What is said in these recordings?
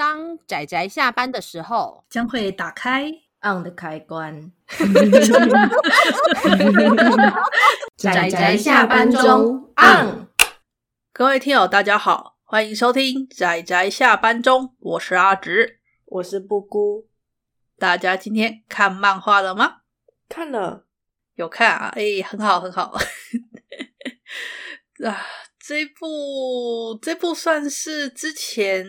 当仔仔下班的时候，将会打开 on 的开关。仔仔下班中 on。各位听友，大家好，欢迎收听仔仔下班中，我是阿直，我是布姑。大家今天看漫画了吗？看了，有看啊，哎，很好，很好。啊，这部这部算是之前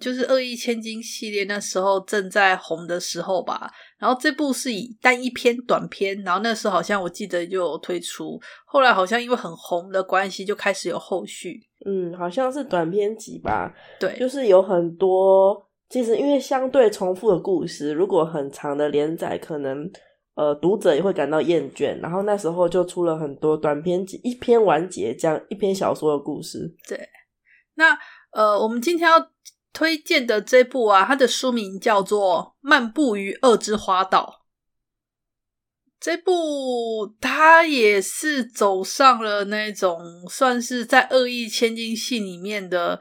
就是《恶意千金》系列那时候正在红的时候吧。然后这部是以单一篇短篇，然后那时候好像我记得就有推出，后来好像因为很红的关系，就开始有后续。嗯，好像是短篇集吧。对，就是有很多，其实因为相对重复的故事，如果很长的连载，可能。呃，读者也会感到厌倦，然后那时候就出了很多短篇集，一篇完结这样一篇小说的故事。对，那呃，我们今天要推荐的这部啊，它的书名叫做《漫步于恶之花岛》。这部它也是走上了那种算是在恶意千金戏里面的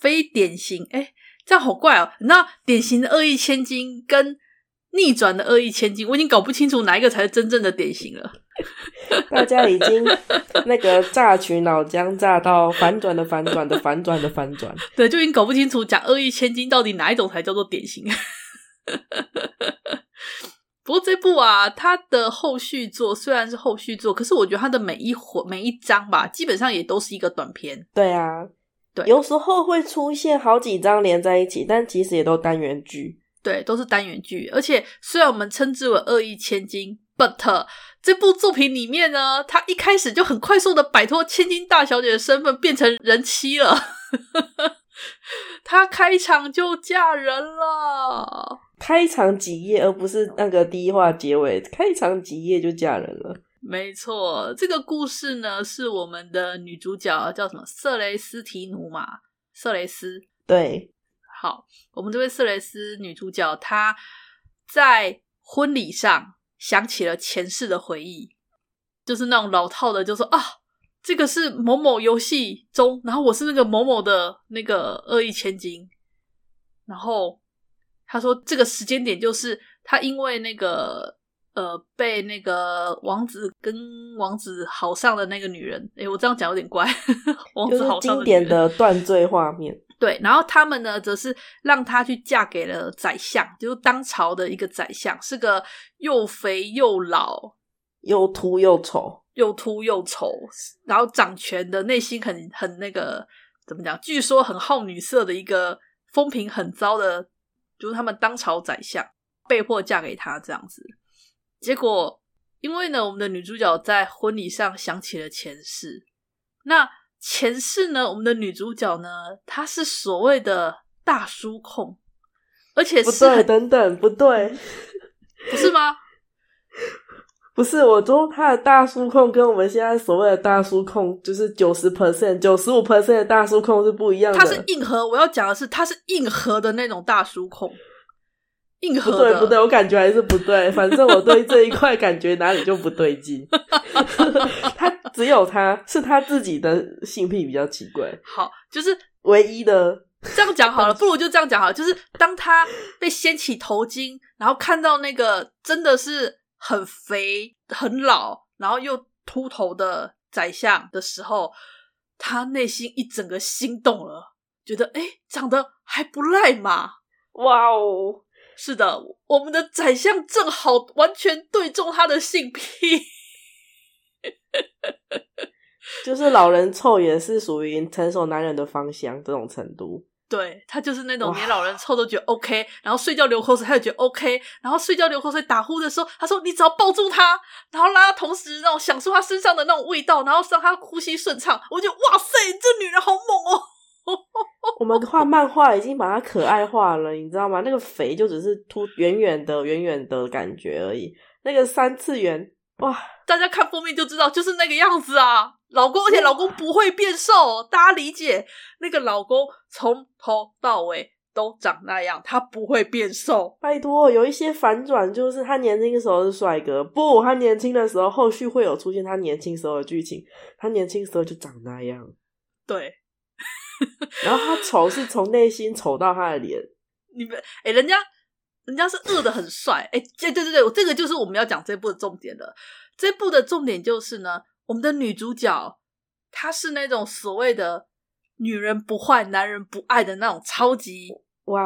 非典型，哎，这样好怪哦。那典型的恶意千金跟逆转的恶意千金，我已经搞不清楚哪一个才是真正的典型了。大家已经那个榨取脑浆榨到反转的反转的反转的反转，对，就已经搞不清楚讲恶意千金到底哪一种才叫做典型。不过这部啊，它的后续作虽然是后续作，可是我觉得它的每一回每一章吧，基本上也都是一个短片。对啊，对，有时候会出现好几章连在一起，但其实也都单元剧。对，都是单元剧，而且虽然我们称之为恶意千金，but 这部作品里面呢，他一开始就很快速的摆脱千金大小姐的身份，变成人妻了。她开场就嫁人了，开场几页，而不是那个第一话结尾，开场几页就嫁人了。没错，这个故事呢，是我们的女主角叫什么？瑟雷斯提努嘛？瑟雷斯，对。好，我们这位瑟雷斯女主角，她在婚礼上想起了前世的回忆，就是那种老套的，就说啊，这个是某某游戏中，然后我是那个某某的那个恶意千金，然后她说这个时间点就是她因为那个呃被那个王子跟王子好上的那个女人，诶，我这样讲有点怪，王子好上的女人，经典的断罪画面。对，然后他们呢，则是让她去嫁给了宰相，就是当朝的一个宰相，是个又肥又老、又秃又丑、又秃又丑，然后掌权的，内心很很那个怎么讲？据说很好女色的一个风评很糟的，就是他们当朝宰相被迫嫁给他这样子。结果，因为呢，我们的女主角在婚礼上想起了前世，那。前世呢，我们的女主角呢，她是所谓的大叔控，而且是不对，等等，不对，不是吗？不是，我说她的大叔控跟我们现在所谓的大叔控，就是九十 percent、九十五 percent 的大叔控是不一样的。他是硬核，我要讲的是，他是硬核的那种大叔控。硬核的。不对，不对，我感觉还是不对。反正我对这一块感觉哪里就不对劲。他只有他是他自己的性癖比较奇怪。好，就是唯一的。这样讲好了，不如就这样讲好了。就是当他被掀起头巾，然后看到那个真的是很肥、很老，然后又秃头的宰相的时候，他内心一整个心动了，觉得哎，长得还不赖嘛。哇哦！是的，我们的宰相正好完全对中他的性癖，就是老人臭也是属于成熟男人的芳香这种程度。对，他就是那种连老人臭都觉得 OK，然后睡觉流口水他也觉得 OK，然后睡觉流口水打呼的时候，他说你只要抱住他，然后让他同时那种享受他身上的那种味道，然后让他呼吸顺畅，我觉得哇塞，这女人好猛哦！我们画漫画已经把它可爱化了，你知道吗？那个肥就只是凸远远的、远远的感觉而已。那个三次元哇，大家看封面就知道，就是那个样子啊。老公，而且老公不会变瘦，大家理解。那个老公从头到尾都长那样，他不会变瘦。拜托，有一些反转，就是他年轻的时候是帅哥，不，他年轻的时候后续会有出现他年轻时候的剧情。他年轻时候就长那样，对。然后他丑是从内心丑到他的脸，你们哎、欸，人家人家是恶的很帅，哎、欸，对对对对，这个就是我们要讲这部的重点了。这部的重点就是呢，我们的女主角她是那种所谓的女人不坏，男人不爱的那种超级，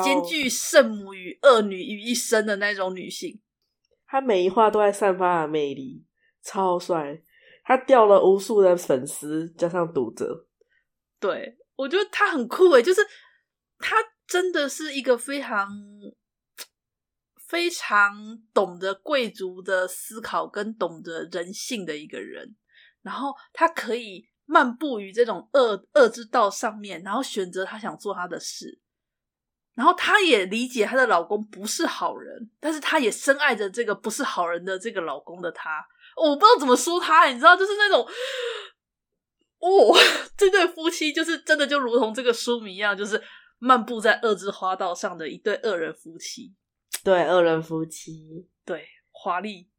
兼具圣母与恶女于一身的那种女性。她每一话都在散发的魅力，超帅。她掉了无数的粉丝，加上读者。对，我觉得她很酷诶，就是她真的是一个非常。非常懂得贵族的思考跟懂得人性的一个人，然后他可以漫步于这种恶恶之道上面，然后选择他想做他的事，然后他也理解她的老公不是好人，但是他也深爱着这个不是好人的这个老公的他，我不知道怎么说他，你知道，就是那种，哦，这对夫妻就是真的就如同这个书名一样，就是漫步在恶之花道上的一对恶人夫妻。对，恶人夫妻，对，华丽。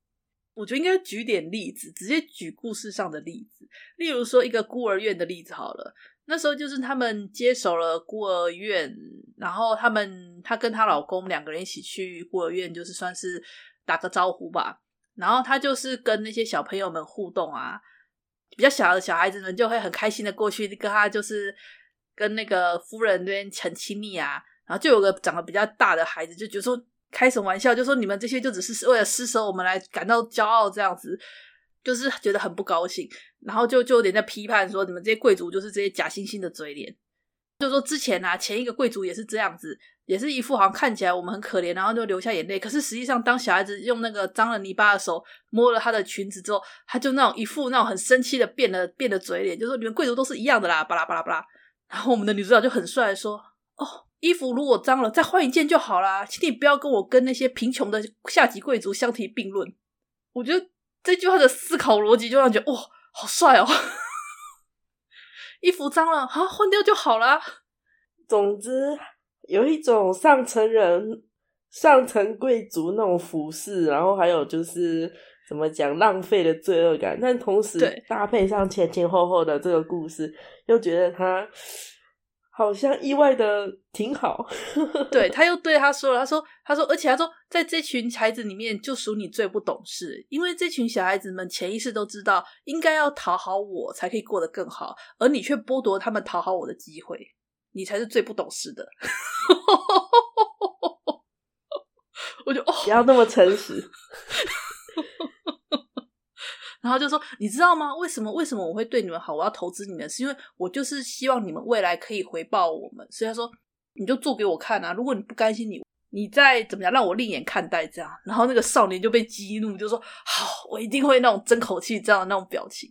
我觉得应该举点例子，直接举故事上的例子。例如说，一个孤儿院的例子好了。那时候就是他们接手了孤儿院，然后他们她跟她老公两个人一起去孤儿院，就是算是打个招呼吧。然后她就是跟那些小朋友们互动啊，比较小的小孩子们就会很开心的过去跟他，就是跟那个夫人那边很亲密啊。然后就有个长得比较大的孩子就觉得说。开什么玩笑？就说你们这些就只是为了施舍我们来感到骄傲，这样子就是觉得很不高兴，然后就就有点在批判说你们这些贵族就是这些假惺惺的嘴脸。就说之前啊，前一个贵族也是这样子，也是一副好像看起来我们很可怜，然后就流下眼泪。可是实际上，当小孩子用那个脏了泥巴的手摸了他的裙子之后，他就那种一副那种很生气的变了变了嘴脸，就说你们贵族都是一样的啦，巴拉巴拉巴拉。然后我们的女主角就很帅说：“哦。”衣服如果脏了，再换一件就好啦。请你不要跟我跟那些贫穷的下级贵族相提并论。我觉得这句话的思考逻辑就让人觉得哇，好帅哦！衣服脏了，好，换掉就好啦。总之，有一种上层人、上层贵族那种服饰，然后还有就是怎么讲浪费的罪恶感，但同时搭配上前前后后的这个故事，又觉得他。好像意外的挺好，对，他又对他说了，他说，他说，而且他说，在这群孩子里面，就属你最不懂事，因为这群小孩子们潜意识都知道，应该要讨好我才可以过得更好，而你却剥夺他们讨好我的机会，你才是最不懂事的。我就哦，不要那么诚实。然后就说：“你知道吗？为什么？为什么我会对你们好？我要投资你们，是因为我就是希望你们未来可以回报我们。所以他说，你就做给我看啊！如果你不甘心你，你你再怎么样，让我另眼看待这样。然后那个少年就被激怒，就说：好，我一定会那种争口气这样的那种表情。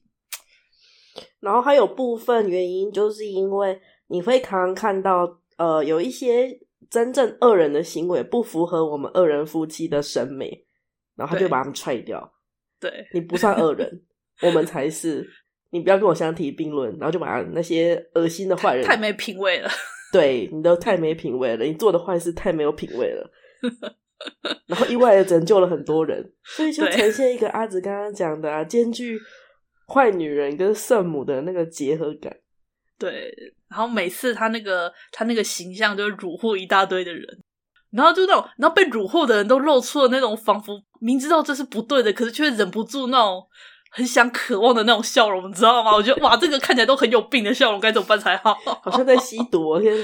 然后还有部分原因，就是因为你会常常看到，呃，有一些真正恶人的行为不符合我们恶人夫妻的审美，然后他就把他们踹掉。”对，你不算恶人，我们才是。你不要跟我相提并论，然后就把那些恶心的坏人太，太没品味了。对，你都太没品味了，你做的坏事太没有品味了。然后意外的拯救了很多人，所以就呈现一个阿紫刚刚讲的啊，兼具坏女人跟圣母的那个结合感。对，然后每次他那个他那个形象就虏获一大堆的人。然后就那种，然后被辱获的人都露出了那种仿佛明知道这是不对的，可是却忍不住那种很想渴望的那种笑容，你知道吗？我觉得哇，这个看起来都很有病的笑容，该怎么办才好？好像在吸毒，天！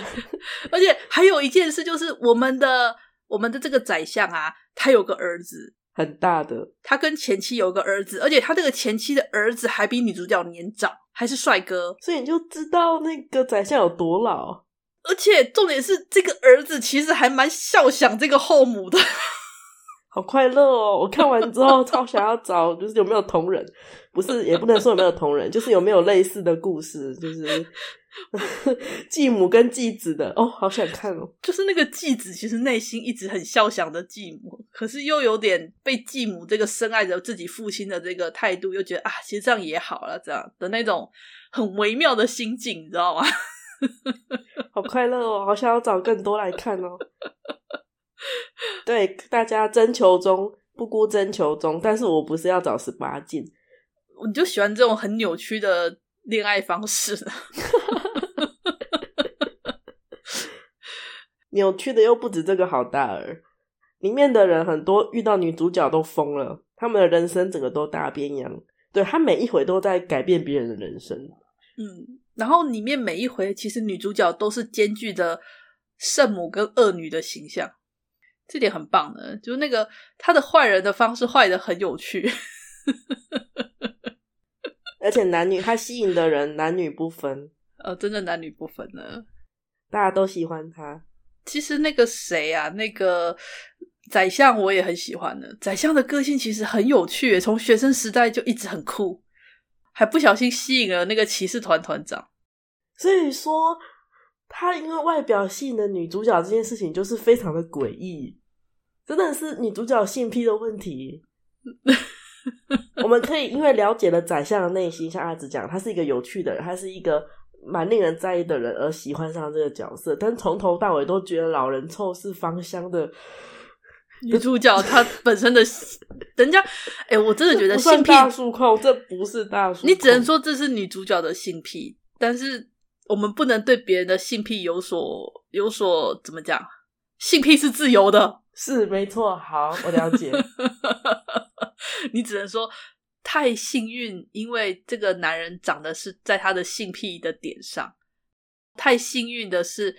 而且还有一件事，就是我们的我们的这个宰相啊，他有个儿子，很大的，他跟前妻有个儿子，而且他这个前妻的儿子还比女主角年长，还是帅哥，所以你就知道那个宰相有多老。而且重点是，这个儿子其实还蛮孝想这个后母的，好快乐哦！我看完之后超想要找，就是有没有同人，不是也不能说有没有同人，就是有没有类似的故事，就是 继母跟继子的哦，好想看哦！就是那个继子其实内心一直很孝想的继母，可是又有点被继母这个深爱着自己父亲的这个态度，又觉得啊，其实这样也好了，这样的那种很微妙的心境，你知道吗？好快乐哦！好想要找更多来看哦。对，大家征求中，不孤征求中，但是我不是要找十八禁，我就喜欢这种很扭曲的恋爱方式。扭曲的又不止这个好大儿，里面的人很多遇到女主角都疯了，他们的人生整个都大变样。对，他每一回都在改变别人的人生。嗯，然后里面每一回其实女主角都是兼具着圣母跟恶女的形象，这点很棒的。就是那个他的坏人的方式坏的很有趣，而且男女他吸引的人男女不分，呃，真的男女不分呢，大家都喜欢他。其实那个谁啊，那个宰相我也很喜欢的。宰相的个性其实很有趣，从学生时代就一直很酷，还不小心吸引了那个骑士团团长。所以说，他因为外表吸引的女主角这件事情就是非常的诡异，真的是女主角性癖的问题。我们可以因为了解了宰相的内心，像阿紫讲，他是一个有趣的人，他是一个。蛮令人在意的人而喜欢上这个角色，但从头到尾都觉得老人臭是芳香的女主角，她本身的 人家，哎、欸，我真的觉得性癖大叔控，这不是大叔，你只能说这是女主角的性癖，但是我们不能对别人的性癖有所有所怎么讲？性癖是自由的，是没错。好，我了解。你只能说。太幸运，因为这个男人长得是在他的性癖的点上。太幸运的是，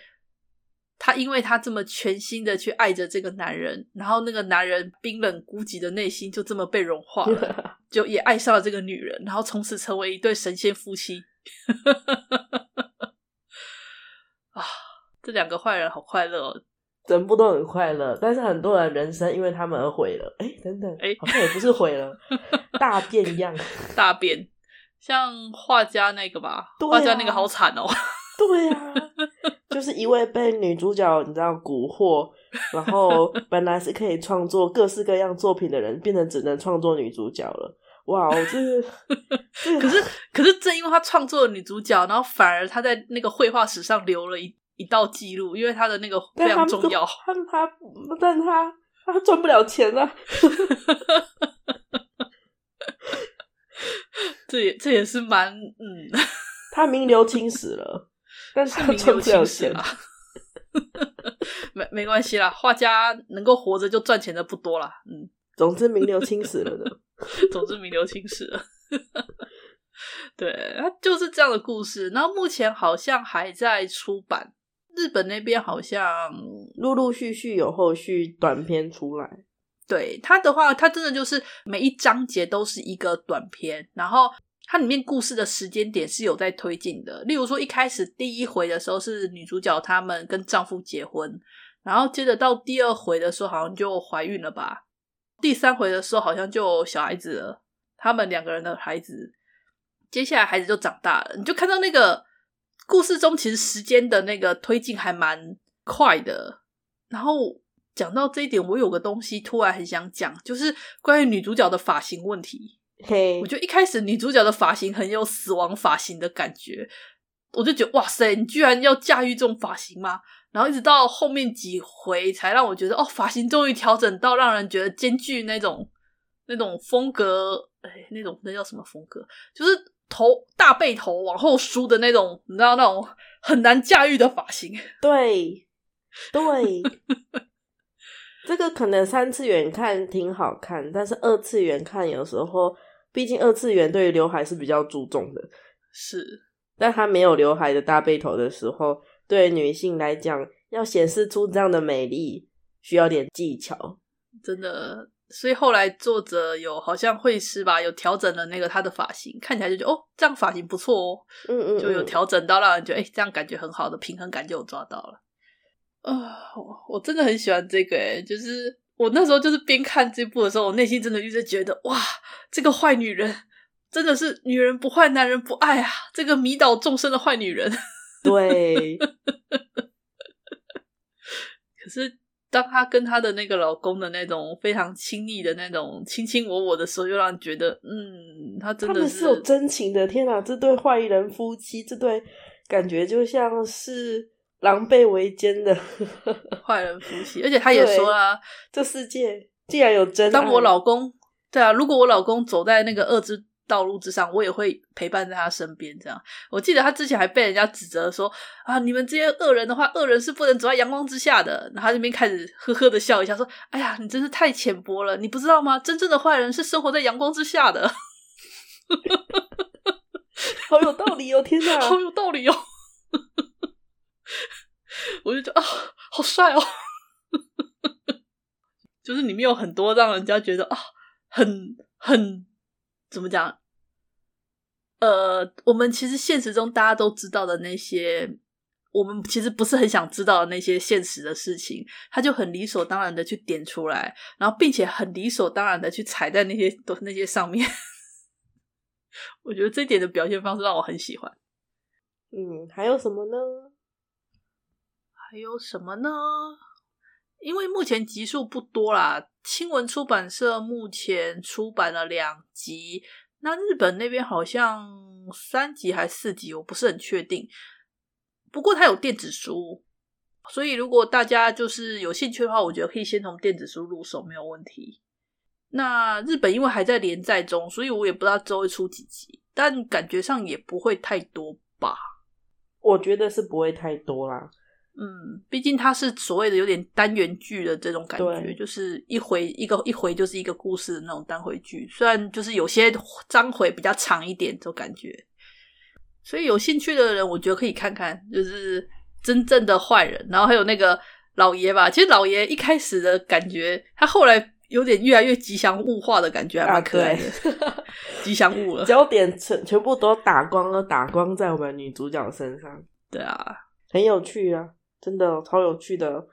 他因为他这么全心的去爱着这个男人，然后那个男人冰冷孤寂的内心就这么被融化了，就也爱上了这个女人，然后从此成为一对神仙夫妻。啊，这两个坏人好快乐哦。整部都很快乐，但是很多人人生因为他们而毁了。哎，等等，哎，好像也不是毁了，大变样，大变。像画家那个吧，画、啊、家那个好惨哦。对呀、啊，就是一位被女主角你知道蛊惑，然后 本来是可以创作各式各样作品的人，变成只能创作女主角了。哇，我这个，可是可是正因为他创作了女主角，然后反而他在那个绘画史上留了一。一道记录，因为他的那个非常重要。但他，但他，他赚不了钱啊！这也这也是蛮嗯，他名留青史了，但是名留 青史了。没没关系啦，画家能够活着就赚钱的不多啦。嗯，总之名留青史了的。总之名留青史了。对，他就是这样的故事。然后目前好像还在出版。日本那边好像陆陆续续有后续短片出来。对，它的话，它真的就是每一章节都是一个短片，然后它里面故事的时间点是有在推进的。例如说，一开始第一回的时候是女主角她们跟丈夫结婚，然后接着到第二回的时候好像就怀孕了吧，第三回的时候好像就小孩子了，他们两个人的孩子，接下来孩子就长大了，你就看到那个。故事中其实时间的那个推进还蛮快的，然后讲到这一点，我有个东西突然很想讲，就是关于女主角的发型问题。嘿，我觉得一开始女主角的发型很有死亡发型的感觉，我就觉得哇塞，你居然要驾驭这种发型吗？然后一直到后面几回才让我觉得哦，发型终于调整到让人觉得兼具那种那种风格，哎，那种那叫什么风格？就是。头大背头往后梳的那种，你知道那种很难驾驭的发型。对，对，这个可能三次元看挺好看，但是二次元看有时候，毕竟二次元对于刘海是比较注重的。是，但他没有刘海的大背头的时候，对女性来讲，要显示出这样的美丽，需要点技巧。真的。所以后来作者有好像会师吧，有调整了那个他的发型，看起来就觉得哦，这样发型不错哦，嗯，嗯嗯，就有调整到让人觉得哎，这样感觉很好的平衡感就有抓到了。啊、呃，我真的很喜欢这个诶，就是我那时候就是边看这部的时候，我内心真的一直觉得哇，这个坏女人真的是女人不坏，男人不爱啊，这个迷倒众生的坏女人。对，可是。当她跟她的那个老公的那种非常亲密的那种卿卿我我的时候，又让人觉得，嗯，她真的是，他们是有真情的。天哪，这对坏人夫妻，这对感觉就像是狼狈为奸的 坏人夫妻。而且他也说了，这世界竟然有真爱。当我老公，对啊，如果我老公走在那个恶之道路之上，我也会陪伴在他身边。这样，我记得他之前还被人家指责说啊，你们这些恶人的话，恶人是不能走在阳光之下的。然后他这边开始呵呵的笑一下，说：“哎呀，你真是太浅薄了，你不知道吗？真正的坏人是生活在阳光之下的。”好有道理哦！天哪，好有道理哦！我就觉得啊，好帅哦！就是里面有很多让人家觉得啊，很很怎么讲？呃，我们其实现实中大家都知道的那些，我们其实不是很想知道的那些现实的事情，他就很理所当然的去点出来，然后并且很理所当然的去踩在那些都那些上面。我觉得这点的表现方式让我很喜欢。嗯，还有什么呢？还有什么呢？因为目前集数不多啦，青文出版社目前出版了两集，那日本那边好像三集还是四集，我不是很确定。不过它有电子书，所以如果大家就是有兴趣的话，我觉得可以先从电子书入手，没有问题。那日本因为还在连载中，所以我也不知道周会出几集，但感觉上也不会太多吧。我觉得是不会太多啦。嗯，毕竟它是所谓的有点单元剧的这种感觉，就是一回一个一回就是一个故事的那种单回剧。虽然就是有些章回比较长一点，这种感觉。所以有兴趣的人，我觉得可以看看，就是真正的坏人，然后还有那个老爷吧。其实老爷一开始的感觉，他后来有点越来越吉祥物化的感觉，还蛮可爱的。啊、吉祥物了，焦点全全部都打光了，打光在我们女主角身上。对啊，很有趣啊。真的超有趣的，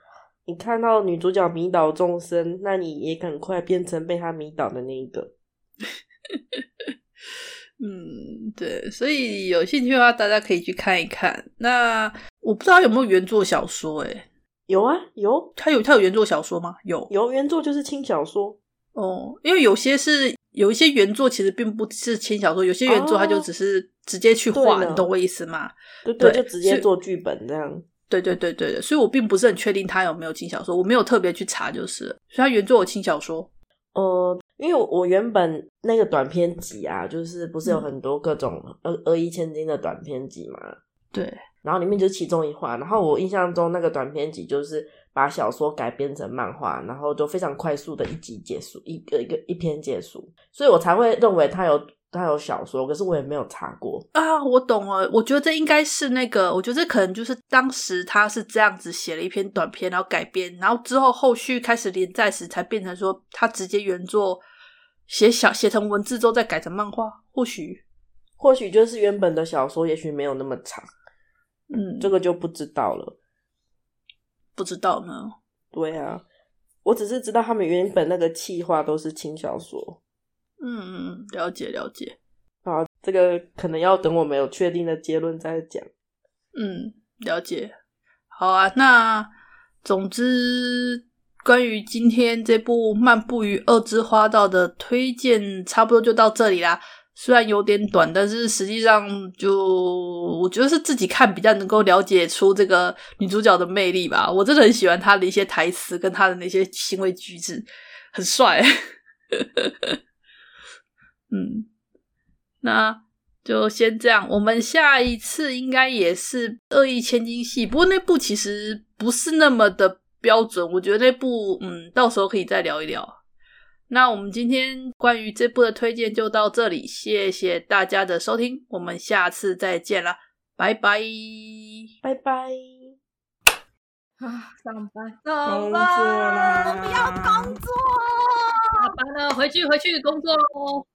你看到女主角迷倒众生，那你也很快变成被她迷倒的那一个。嗯，对，所以有兴趣的话，大家可以去看一看。那我不知道有没有原作小说，诶有啊，有，他有他有原作小说吗？有，有原作就是轻小说哦，因为有些是有一些原作其实并不是轻小说，有些原作它就只是直接去画，哦、你懂我意思吗？对对，就直接做剧本这样。对对对对，所以我并不是很确定他有没有轻小说，我没有特别去查，就是，所以他原作有轻小说。呃，因为我原本那个短篇集啊，就是不是有很多各种恶恶意千金的短篇集嘛？对，然后里面就是其中一话，然后我印象中那个短篇集就是把小说改编成漫画，然后就非常快速的一集结束，一个一个一篇结束，所以我才会认为他有。他有小说，可是我也没有查过啊。我懂了，我觉得这应该是那个，我觉得这可能就是当时他是这样子写了一篇短篇，然后改编，然后之后后续开始连载时才变成说他直接原作写小写成文字之后再改成漫画。或许，或许就是原本的小说，也许没有那么长。嗯，这个就不知道了。不知道呢？对啊，我只是知道他们原本那个企划都是轻小说。嗯嗯，了解了解。好，这个可能要等我们有确定的结论再讲。嗯，了解。好啊，那总之，关于今天这部《漫步于二之花道》的推荐，差不多就到这里啦。虽然有点短，但是实际上就我觉得是自己看比较能够了解出这个女主角的魅力吧。我真的很喜欢她的一些台词跟她的那些行为举止，很帅。嗯，那就先这样。我们下一次应该也是恶意千金戏，不过那部其实不是那么的标准。我觉得那部，嗯，到时候可以再聊一聊。那我们今天关于这部的推荐就到这里，谢谢大家的收听，我们下次再见啦，拜拜，拜拜。啊，上班，上班，我不要工作，下班了，回去回去工作喽。